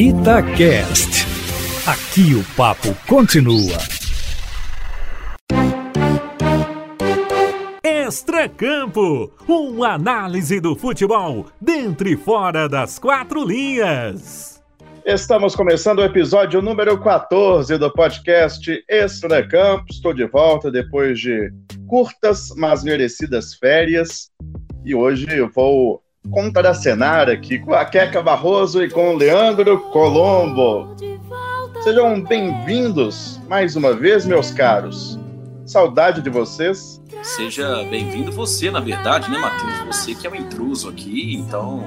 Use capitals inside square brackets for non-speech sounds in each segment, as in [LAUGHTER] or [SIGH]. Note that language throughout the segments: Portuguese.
Itacast. Aqui o papo continua. Extracampo, uma análise do futebol dentro e fora das quatro linhas. Estamos começando o episódio número 14 do podcast Extracampo. Estou de volta depois de curtas, mas merecidas férias. E hoje eu vou contracenar aqui com a Queca Barroso e com o Leandro Colombo. Sejam bem-vindos mais uma vez, meus caros. Saudade de vocês. Seja bem-vindo você, na verdade, né, Matheus? Você que é um intruso aqui, então,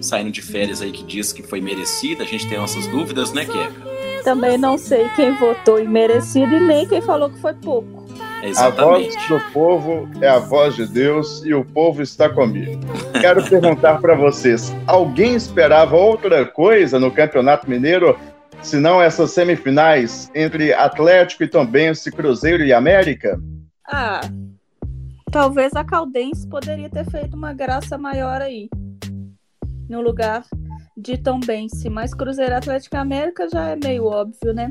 saindo de férias aí que diz que foi merecida, a gente tem nossas dúvidas, né, Queca? Também não sei quem votou em merecido e nem quem falou que foi pouco. Exatamente. A voz do povo é a voz de Deus e o povo está comigo. [LAUGHS] Quero perguntar para vocês: alguém esperava outra coisa no Campeonato Mineiro senão essas semifinais entre Atlético e Tombense, Cruzeiro e América? Ah, talvez a Caldense poderia ter feito uma graça maior aí. No lugar de Tombense, mas Cruzeiro Atlético América já é meio óbvio, né?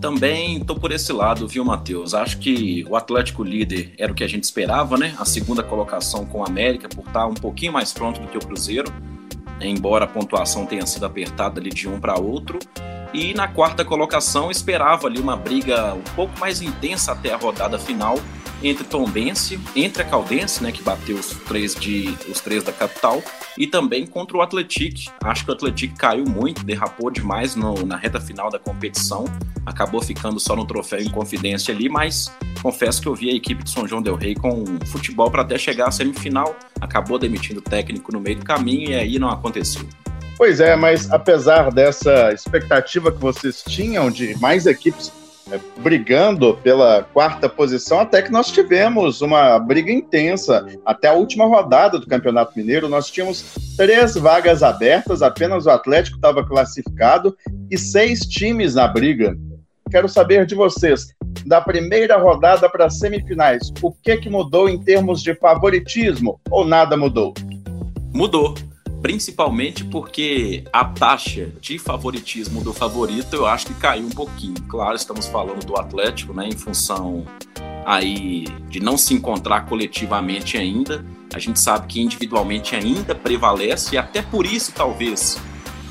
Também tô por esse lado, viu, Matheus? Acho que o Atlético líder era o que a gente esperava, né? A segunda colocação com o América, por estar um pouquinho mais pronto do que o Cruzeiro, embora a pontuação tenha sido apertada ali de um para outro. E na quarta colocação esperava ali uma briga um pouco mais intensa até a rodada final entre Tombense, entre a Caldense, né, que bateu os três de os três da capital, e também contra o Atlético. Acho que o Atlético caiu muito, derrapou demais no, na reta final da competição, acabou ficando só no troféu em confidência ali, mas confesso que eu vi a equipe de São João del Rei com futebol para até chegar à semifinal, acabou demitindo o técnico no meio do caminho e aí não aconteceu. Pois é, mas apesar dessa expectativa que vocês tinham de mais equipes brigando pela quarta posição, até que nós tivemos uma briga intensa. Até a última rodada do Campeonato Mineiro, nós tínhamos três vagas abertas, apenas o Atlético estava classificado e seis times na briga. Quero saber de vocês, da primeira rodada para as semifinais, o que, que mudou em termos de favoritismo ou nada mudou? Mudou principalmente porque a taxa de favoritismo do favorito eu acho que caiu um pouquinho. Claro, estamos falando do Atlético, né, em função aí de não se encontrar coletivamente ainda. A gente sabe que individualmente ainda prevalece e até por isso talvez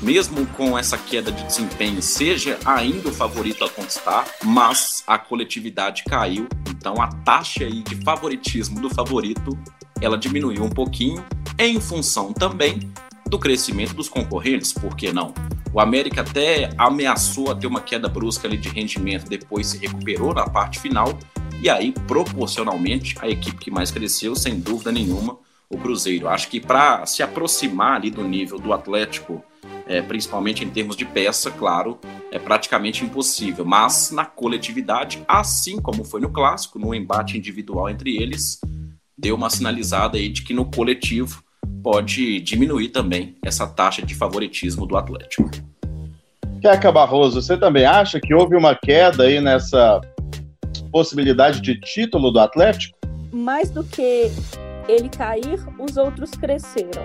mesmo com essa queda de desempenho, seja ainda o favorito a conquistar, mas a coletividade caiu, então a taxa aí de favoritismo do favorito ela diminuiu um pouquinho em função também do crescimento dos concorrentes, por que não? O América até ameaçou a ter uma queda brusca ali de rendimento, depois se recuperou na parte final, e aí, proporcionalmente, a equipe que mais cresceu, sem dúvida nenhuma, o Cruzeiro. Acho que para se aproximar ali do nível do Atlético, é, principalmente em termos de peça, claro, é praticamente impossível. Mas na coletividade, assim como foi no clássico, no embate individual entre eles, deu uma sinalizada aí de que no coletivo pode diminuir também essa taxa de favoritismo do Atlético. Queca Barroso, você também acha que houve uma queda aí nessa possibilidade de título do Atlético? Mais do que ele cair, os outros cresceram.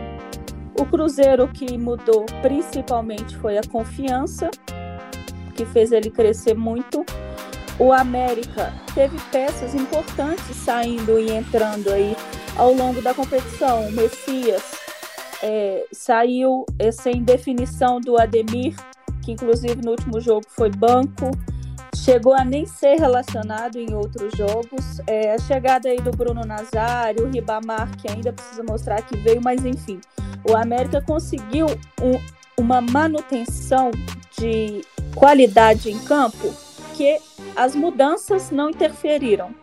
O Cruzeiro que mudou principalmente foi a confiança, que fez ele crescer muito. O América teve peças importantes saindo e entrando aí ao longo da competição. O Messias é, saiu é, sem definição do Ademir, que inclusive no último jogo foi banco. Chegou a nem ser relacionado em outros jogos. É, a chegada aí do Bruno Nazário, o Ribamar, que ainda precisa mostrar que veio, mas enfim. O América conseguiu um, uma manutenção de qualidade em campo que as mudanças não interferiram.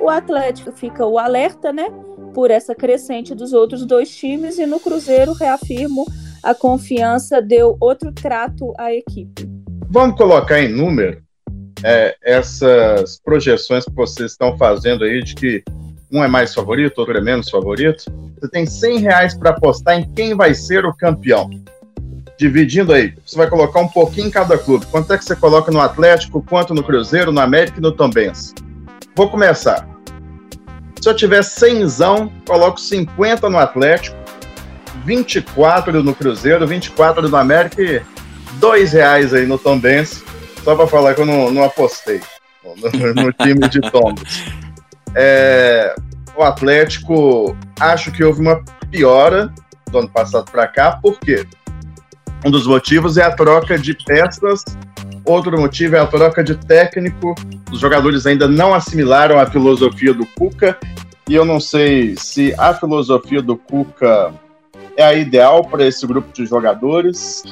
O Atlético fica o alerta, né? Por essa crescente dos outros dois times, e no Cruzeiro, reafirmo, a confiança deu outro trato à equipe. Vamos colocar em número é, essas projeções que vocês estão fazendo aí de que um é mais favorito, outro é menos favorito. Você tem 100 reais para apostar em quem vai ser o campeão dividindo aí. Você vai colocar um pouquinho em cada clube. Quanto é que você coloca no Atlético, quanto no Cruzeiro, no América e no Tombense? Vou começar. Se eu tiver 100, coloco 50 no Atlético, 24 no Cruzeiro, 24 no América e dois reais aí no Tom Benz, só para falar que eu não, não apostei no, no, time de Tombos. É, o Atlético, acho que houve uma piora do ano passado para cá, por quê? Um dos motivos é a troca de peças, outro motivo é a troca de técnico. Os jogadores ainda não assimilaram a filosofia do Cuca, e eu não sei se a filosofia do Cuca é a ideal para esse grupo de jogadores.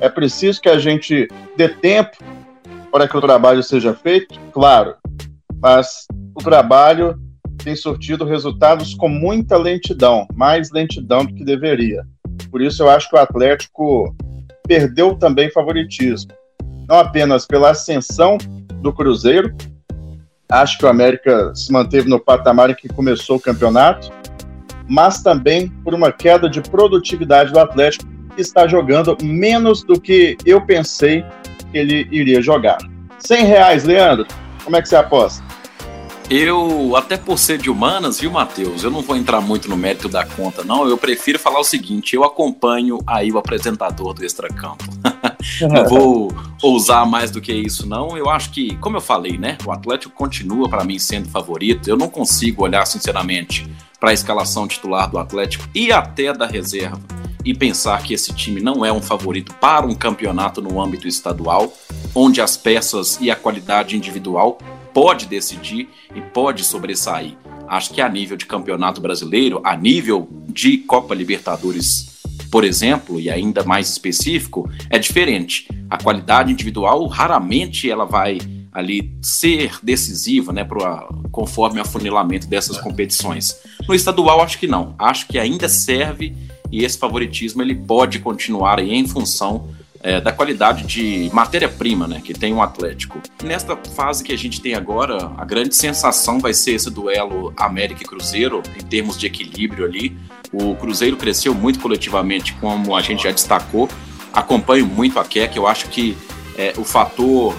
É preciso que a gente dê tempo para que o trabalho seja feito, claro, mas o trabalho tem surtido resultados com muita lentidão, mais lentidão do que deveria. Por isso, eu acho que o Atlético perdeu também favoritismo. Não apenas pela ascensão do Cruzeiro, acho que o América se manteve no patamar em que começou o campeonato, mas também por uma queda de produtividade do Atlético, que está jogando menos do que eu pensei que ele iria jogar. 100 reais, Leandro, como é que você aposta? Eu, até por ser de humanas, viu, Matheus? Eu não vou entrar muito no mérito da conta, não. Eu prefiro falar o seguinte: eu acompanho aí o apresentador do Extracampo. [LAUGHS] não vou ousar mais do que isso, não. Eu acho que, como eu falei, né? O Atlético continua, para mim, sendo favorito. Eu não consigo olhar, sinceramente, para a escalação titular do Atlético e até da reserva e pensar que esse time não é um favorito para um campeonato no âmbito estadual, onde as peças e a qualidade individual pode decidir e pode sobressair. Acho que a nível de campeonato brasileiro, a nível de Copa Libertadores, por exemplo, e ainda mais específico, é diferente. A qualidade individual raramente ela vai ali ser decisiva, né, pro, conforme o afunilamento dessas competições. No estadual acho que não. Acho que ainda serve e esse favoritismo ele pode continuar aí em função é, da qualidade de matéria-prima né, que tem o um Atlético. Nesta fase que a gente tem agora, a grande sensação vai ser esse duelo América e Cruzeiro, em termos de equilíbrio ali. O Cruzeiro cresceu muito coletivamente, como a gente já destacou. Acompanho muito a Keck, eu acho que é, o fator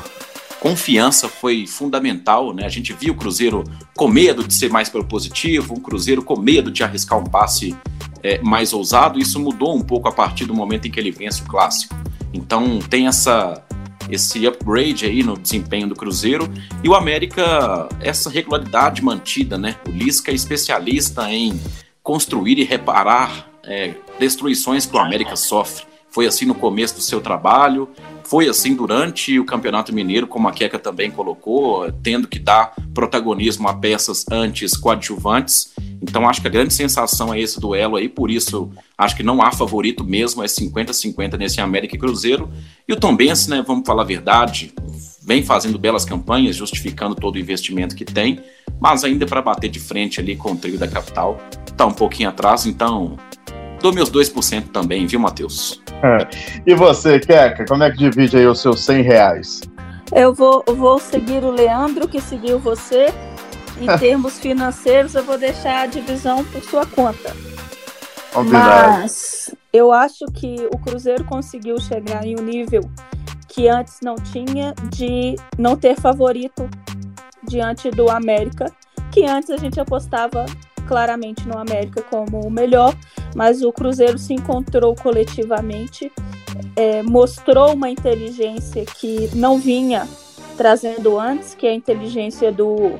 confiança foi fundamental, né? A gente viu o Cruzeiro com medo de ser mais propositivo, um Cruzeiro com medo de arriscar um passe é, mais ousado. Isso mudou um pouco a partir do momento em que ele vence o clássico. Então tem essa esse upgrade aí no desempenho do Cruzeiro e o América essa regularidade mantida, né? O Lisca é especialista em construir e reparar é, destruições que o América sofre. Foi assim no começo do seu trabalho, foi assim durante o Campeonato Mineiro, como a Queca também colocou, tendo que dar protagonismo a peças antes coadjuvantes. Então acho que a grande sensação é esse duelo aí, por isso acho que não há favorito mesmo, é 50-50 nesse América e Cruzeiro. E o Tom Benz, né, vamos falar a verdade, vem fazendo belas campanhas, justificando todo o investimento que tem, mas ainda para bater de frente ali com o trio da capital, está um pouquinho atrás, então dou meus 2% também, viu, Matheus? É. E você, Keca, como é que divide aí os seus 100 reais? Eu vou, vou seguir o Leandro, que seguiu você, em termos financeiros, eu vou deixar a divisão por sua conta. Mas eu acho que o Cruzeiro conseguiu chegar em um nível que antes não tinha de não ter favorito diante do América, que antes a gente apostava claramente no América como o melhor, mas o Cruzeiro se encontrou coletivamente, é, mostrou uma inteligência que não vinha trazendo antes, que é a inteligência do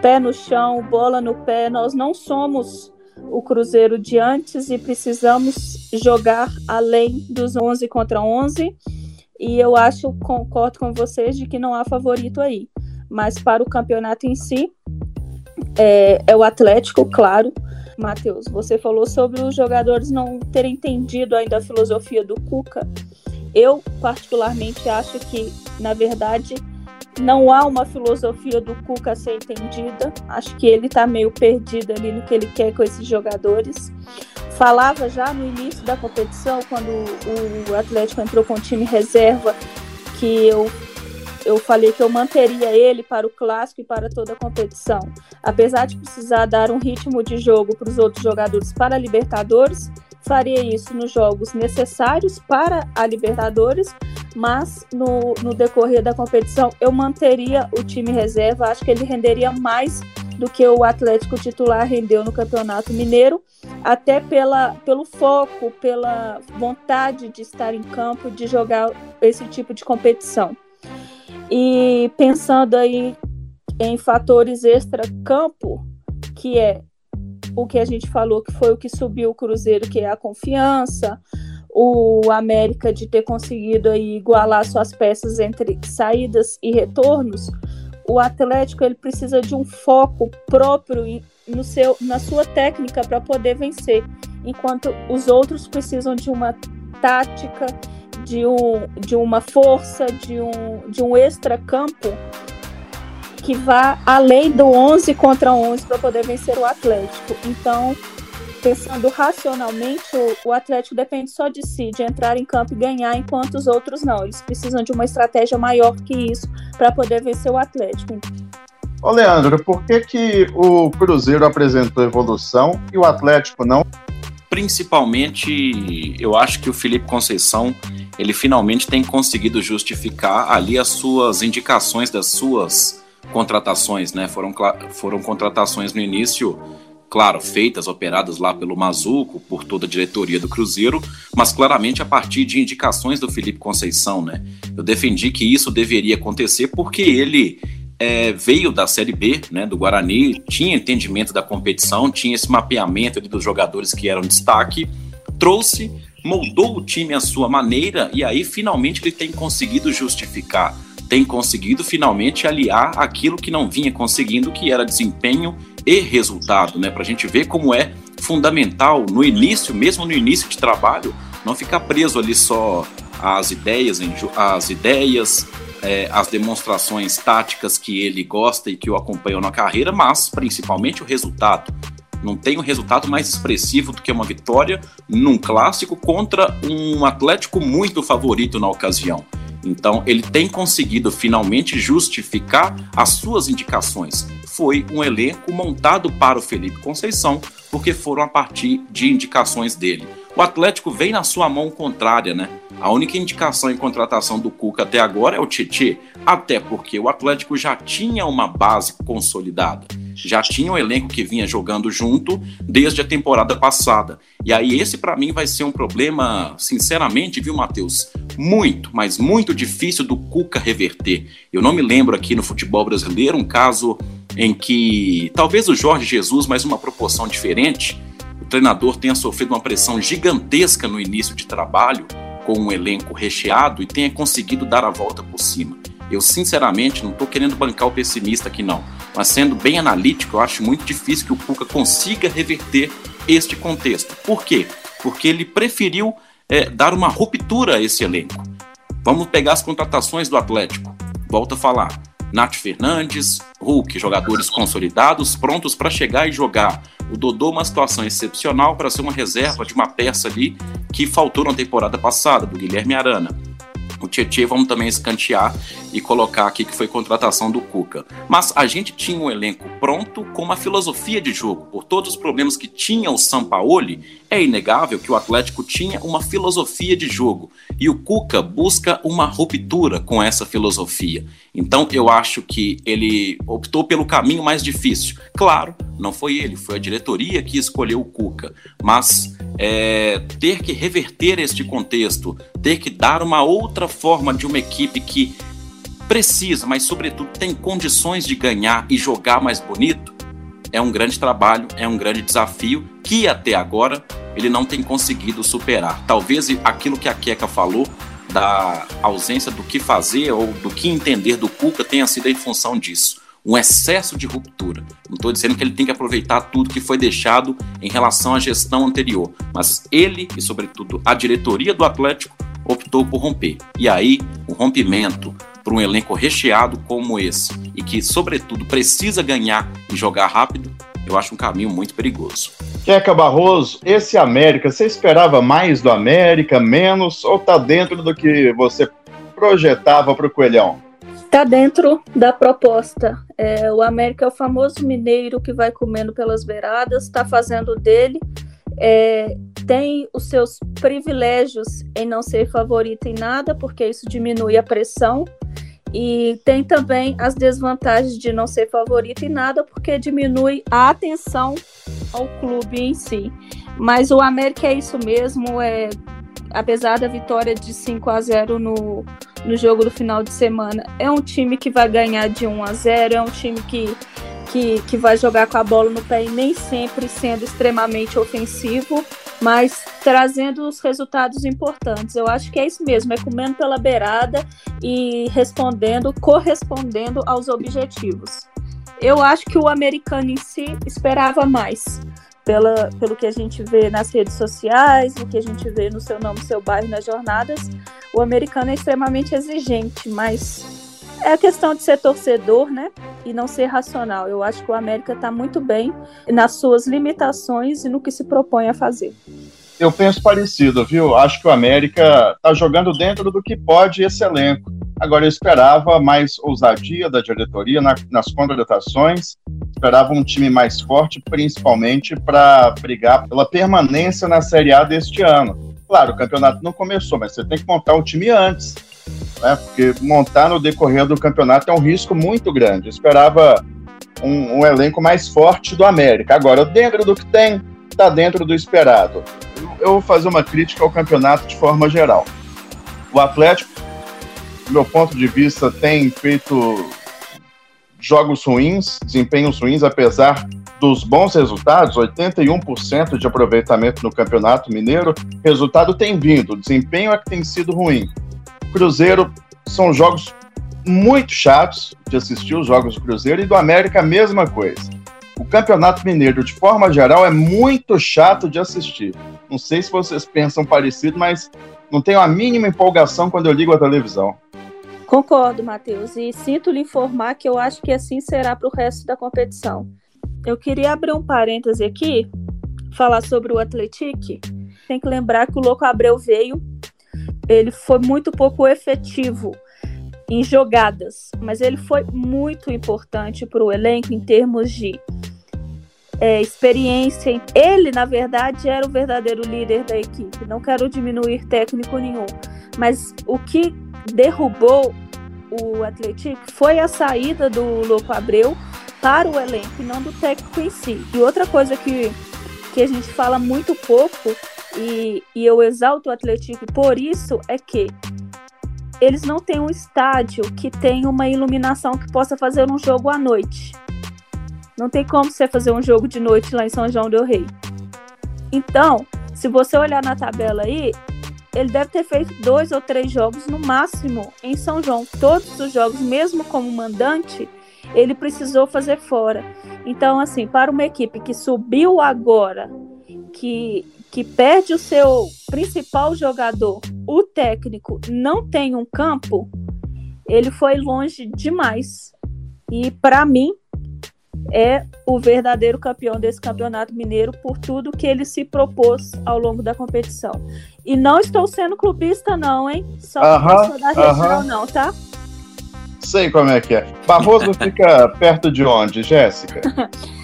pé no chão, bola no pé. Nós não somos o Cruzeiro de antes e precisamos jogar além dos 11 contra 11. E eu acho, concordo com vocês, de que não há favorito aí. Mas para o campeonato em si, é, é o Atlético, claro. Matheus, você falou sobre os jogadores não terem entendido ainda a filosofia do Cuca. Eu, particularmente, acho que, na verdade, não há uma filosofia do Cuca a ser entendida. Acho que ele está meio perdido ali no que ele quer com esses jogadores. Falava já no início da competição, quando o Atlético entrou com o time reserva, que eu, eu falei que eu manteria ele para o clássico e para toda a competição. Apesar de precisar dar um ritmo de jogo para os outros jogadores para a Libertadores, faria isso nos jogos necessários para a Libertadores, mas no, no decorrer da competição eu manteria o time reserva, acho que ele renderia mais do que o Atlético titular rendeu no Campeonato Mineiro, até pela, pelo foco, pela vontade de estar em campo, de jogar esse tipo de competição. E pensando aí em fatores extra-campo, que é o que a gente falou que foi o que subiu o Cruzeiro, que é a confiança, o América de ter conseguido aí igualar suas peças entre saídas e retornos, o Atlético ele precisa de um foco próprio no seu, na sua técnica para poder vencer, enquanto os outros precisam de uma tática, de, um, de uma força, de um, de um extra-campo que vá além do 11 contra 11 para poder vencer o Atlético. Então, pensando racionalmente, o, o, Atlético depende só de si, de entrar em campo e ganhar, enquanto os outros não. Eles precisam de uma estratégia maior que isso para poder vencer o Atlético. Ô Leandro, por que, que o Cruzeiro apresentou evolução e o Atlético não? Principalmente, eu acho que o Felipe Conceição, ele finalmente tem conseguido justificar ali as suas indicações das suas contratações, né? Foram, foram contratações no início claro, feitas, operadas lá pelo Mazuco, por toda a diretoria do Cruzeiro, mas claramente a partir de indicações do Felipe Conceição, né? Eu defendi que isso deveria acontecer porque ele é, veio da Série B, né, do Guarani, tinha entendimento da competição, tinha esse mapeamento dos jogadores que eram destaque, trouxe, moldou o time à sua maneira e aí finalmente ele tem conseguido justificar tem conseguido finalmente aliar aquilo que não vinha conseguindo, que era desempenho e resultado, né? Para a gente ver como é fundamental no início, mesmo no início de trabalho, não ficar preso ali só às ideias, às ideias, é, as demonstrações táticas que ele gosta e que o acompanham na carreira, mas principalmente o resultado. Não tem um resultado mais expressivo do que uma vitória num clássico contra um Atlético muito favorito na ocasião. Então, ele tem conseguido finalmente justificar as suas indicações. Foi um elenco montado para o Felipe Conceição, porque foram a partir de indicações dele. O Atlético vem na sua mão contrária, né? A única indicação em contratação do Cuca até agora é o Tietê, até porque o Atlético já tinha uma base consolidada já tinha um elenco que vinha jogando junto desde a temporada passada. E aí esse para mim vai ser um problema, sinceramente, viu, Matheus? Muito, mas muito difícil do Cuca reverter. Eu não me lembro aqui no futebol brasileiro um caso em que talvez o Jorge Jesus, mas uma proporção diferente, treinador tenha sofrido uma pressão gigantesca no início de trabalho com um elenco recheado e tenha conseguido dar a volta por cima. Eu, sinceramente, não estou querendo bancar o pessimista aqui, não. Mas sendo bem analítico, eu acho muito difícil que o Cuca consiga reverter este contexto. Por quê? Porque ele preferiu é, dar uma ruptura a esse elenco. Vamos pegar as contratações do Atlético. Volto a falar. Nath Fernandes, Hulk, jogadores consolidados, prontos para chegar e jogar. O Dodô, uma situação excepcional para ser uma reserva de uma peça ali que faltou na temporada passada, do Guilherme Arana. O Tietchan vamos também escantear e colocar aqui que foi contratação do Cuca. Mas a gente tinha um elenco pronto com uma filosofia de jogo. Por todos os problemas que tinha o Sampaoli, é inegável que o Atlético tinha uma filosofia de jogo. E o Cuca busca uma ruptura com essa filosofia. Então eu acho que ele optou pelo caminho mais difícil. Claro, não foi ele, foi a diretoria que escolheu o Cuca. Mas é, ter que reverter este contexto, ter que dar uma outra forma de uma equipe que precisa, mas sobretudo tem condições de ganhar e jogar mais bonito, é um grande trabalho, é um grande desafio que até agora ele não tem conseguido superar. Talvez aquilo que a Queca falou da ausência do que fazer ou do que entender do Cuca tenha sido em função disso. Um excesso de ruptura. Não estou dizendo que ele tem que aproveitar tudo que foi deixado em relação à gestão anterior, mas ele e, sobretudo, a diretoria do Atlético optou por romper. E aí, o rompimento para um elenco recheado como esse e que, sobretudo, precisa ganhar e jogar rápido, eu acho um caminho muito perigoso. Queca Barroso, esse América, você esperava mais do América, menos, ou tá dentro do que você projetava para o Coelhão? Está dentro da proposta. É, o América é o famoso mineiro que vai comendo pelas beiradas, está fazendo dele é, tem os seus privilégios em não ser favorito em nada, porque isso diminui a pressão. E tem também as desvantagens de não ser favorito e nada, porque diminui a atenção ao clube em si. Mas o América é isso mesmo, é apesar da vitória de 5 a 0 no, no jogo do final de semana, é um time que vai ganhar de 1 a 0, é um time que, que, que vai jogar com a bola no pé e nem sempre sendo extremamente ofensivo, mas trazendo os resultados importantes. Eu acho que é isso mesmo, é comendo pela beirada e respondendo, correspondendo aos objetivos. Eu acho que o americano em si esperava mais pela, pelo que a gente vê nas redes sociais, o que a gente vê no seu nome, seu bairro, nas jornadas, o americano é extremamente exigente, mas é a questão de ser torcedor, né? E não ser racional. Eu acho que o América está muito bem nas suas limitações e no que se propõe a fazer. Eu penso parecido, viu? Acho que o América está jogando dentro do que pode esse elenco. Agora, eu esperava mais ousadia da diretoria na, nas contratações, esperava um time mais forte, principalmente para brigar pela permanência na Série A deste ano. Claro, o campeonato não começou, mas você tem que montar o time antes, né? porque montar no decorrer do campeonato é um risco muito grande. Eu esperava um, um elenco mais forte do América. Agora, dentro do que tem, está dentro do esperado. Eu vou fazer uma crítica ao campeonato de forma geral. O Atlético do meu ponto de vista, tem feito jogos ruins, desempenhos ruins, apesar dos bons resultados, 81% de aproveitamento no Campeonato Mineiro, resultado tem vindo, desempenho é que tem sido ruim. Cruzeiro são jogos muito chatos de assistir os jogos do Cruzeiro e do América a mesma coisa. O Campeonato Mineiro, de forma geral, é muito chato de assistir. Não sei se vocês pensam parecido, mas não tenho a mínima empolgação quando eu ligo a televisão. Concordo, Matheus, e sinto lhe informar que eu acho que assim será para o resto da competição. Eu queria abrir um parêntese aqui, falar sobre o Atletique. Tem que lembrar que o Louco Abreu veio, ele foi muito pouco efetivo em jogadas, mas ele foi muito importante para o elenco em termos de é, experiência. Ele, na verdade, era o verdadeiro líder da equipe. Não quero diminuir técnico nenhum, mas o que derrubou o Atlético foi a saída do Louco Abreu para o elenco e não do técnico em si. E outra coisa que, que a gente fala muito pouco, e, e eu exalto o Atlético por isso, é que eles não têm um estádio que tenha uma iluminação que possa fazer um jogo à noite. Não tem como você fazer um jogo de noite lá em São João del Rei. Então, se você olhar na tabela aí, ele deve ter feito dois ou três jogos no máximo em São João. Todos os jogos, mesmo como mandante, ele precisou fazer fora. Então, assim, para uma equipe que subiu agora, que, que perde o seu principal jogador, o técnico, não tem um campo, ele foi longe demais. E para mim, é o verdadeiro campeão desse campeonato mineiro por tudo que ele se propôs ao longo da competição. E não estou sendo clubista, não, hein? Só uh -huh, da região, uh -huh. não, tá? Sei como é que é. Barroso fica [LAUGHS] perto de onde, Jéssica? [LAUGHS]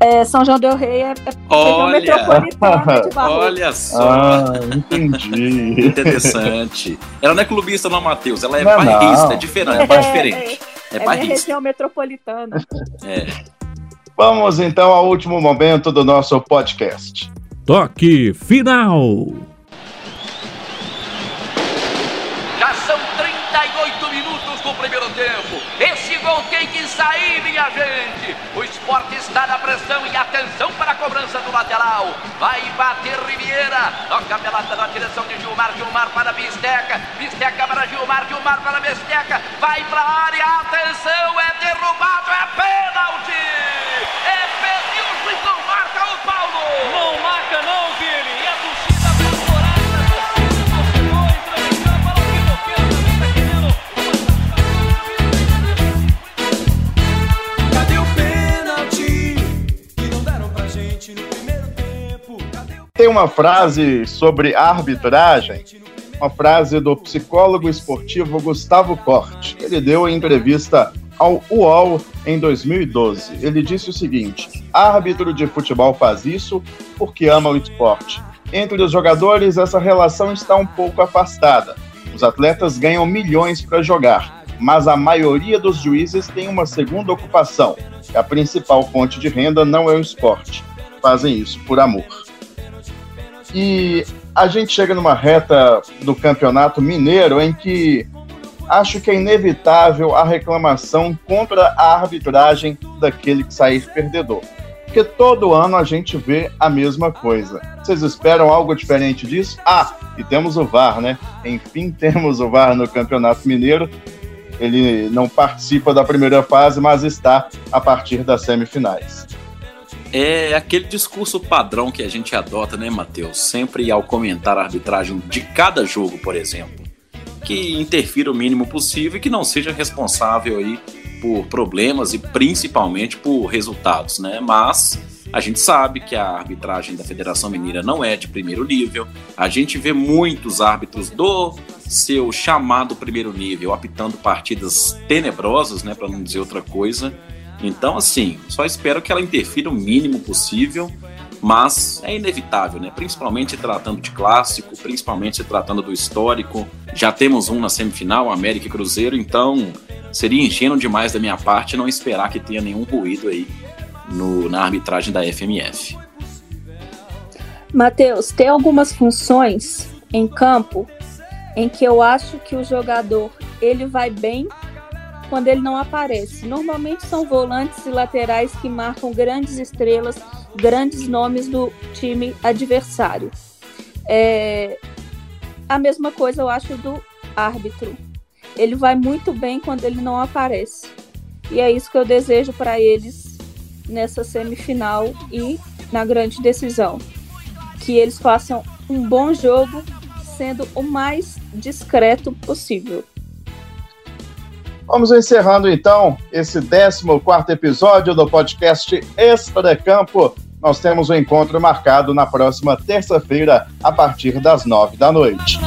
É, São João del Rei é, é olha, metropolitana de [LAUGHS] Barroso. Olha só. Ah, entendi. Interessante. Ela não é clubista, não, Matheus. Ela é não, bairrista, é diferente. É, é diferente. É, é, é região metropolitana. É. Vamos então ao último momento do nosso podcast. Toque final. Já são 38 minutos do primeiro tempo. Esse gol tem que sair, minha gente. O esporte está na pressão e atenção para a cobrança do lateral. Vai bater Riviera. Toca pela na direção de Gilmar. Gilmar para Bisteca. Bisteca para Gilmar. Gilmar para Bisteca. Vai para a área. Atenção, é derrubado. É pênalti. Não marca não, Vini. E a Tem uma frase sobre arbitragem uma frase do psicólogo esportivo Gustavo Corte. Ele deu em entrevista ao UOL em 2012. Ele disse o seguinte: árbitro de futebol faz isso porque ama o esporte. Entre os jogadores, essa relação está um pouco afastada. Os atletas ganham milhões para jogar. mas a maioria dos juízes tem uma segunda ocupação. A principal fonte de renda não é o esporte. Fazem isso por amor. E a gente chega numa reta do campeonato mineiro em que acho que é inevitável a reclamação contra a arbitragem daquele que sair perdedor. Porque todo ano a gente vê a mesma coisa. Vocês esperam algo diferente disso? Ah, e temos o VAR, né? Enfim, [LAUGHS] temos o VAR no Campeonato Mineiro. Ele não participa da primeira fase, mas está a partir das semifinais. É aquele discurso padrão que a gente adota, né, Matheus? Sempre ao comentar a arbitragem de cada jogo, por exemplo, que interfira o mínimo possível e que não seja responsável aí por problemas e principalmente por resultados, né? Mas a gente sabe que a arbitragem da Federação Mineira não é de primeiro nível. A gente vê muitos árbitros do seu chamado primeiro nível apitando partidas tenebrosas, né, para não dizer outra coisa. Então, assim, só espero que ela interfira o mínimo possível, mas é inevitável, né? Principalmente tratando de clássico, principalmente tratando do histórico. Já temos um na semifinal, América e Cruzeiro, então seria ingênuo demais da minha parte não esperar que tenha nenhum ruído aí no, na arbitragem da FMF. Matheus, tem algumas funções em campo em que eu acho que o jogador ele vai bem quando ele não aparece. Normalmente são volantes e laterais que marcam grandes estrelas, grandes nomes do time adversário. É... A mesma coisa eu acho do árbitro. Ele vai muito bem quando ele não aparece. E é isso que eu desejo para eles nessa semifinal e na grande decisão. Que eles façam um bom jogo, sendo o mais discreto possível. Vamos encerrando então esse 14 episódio do podcast Extra Campo. Nós temos um encontro marcado na próxima terça-feira, a partir das nove da noite.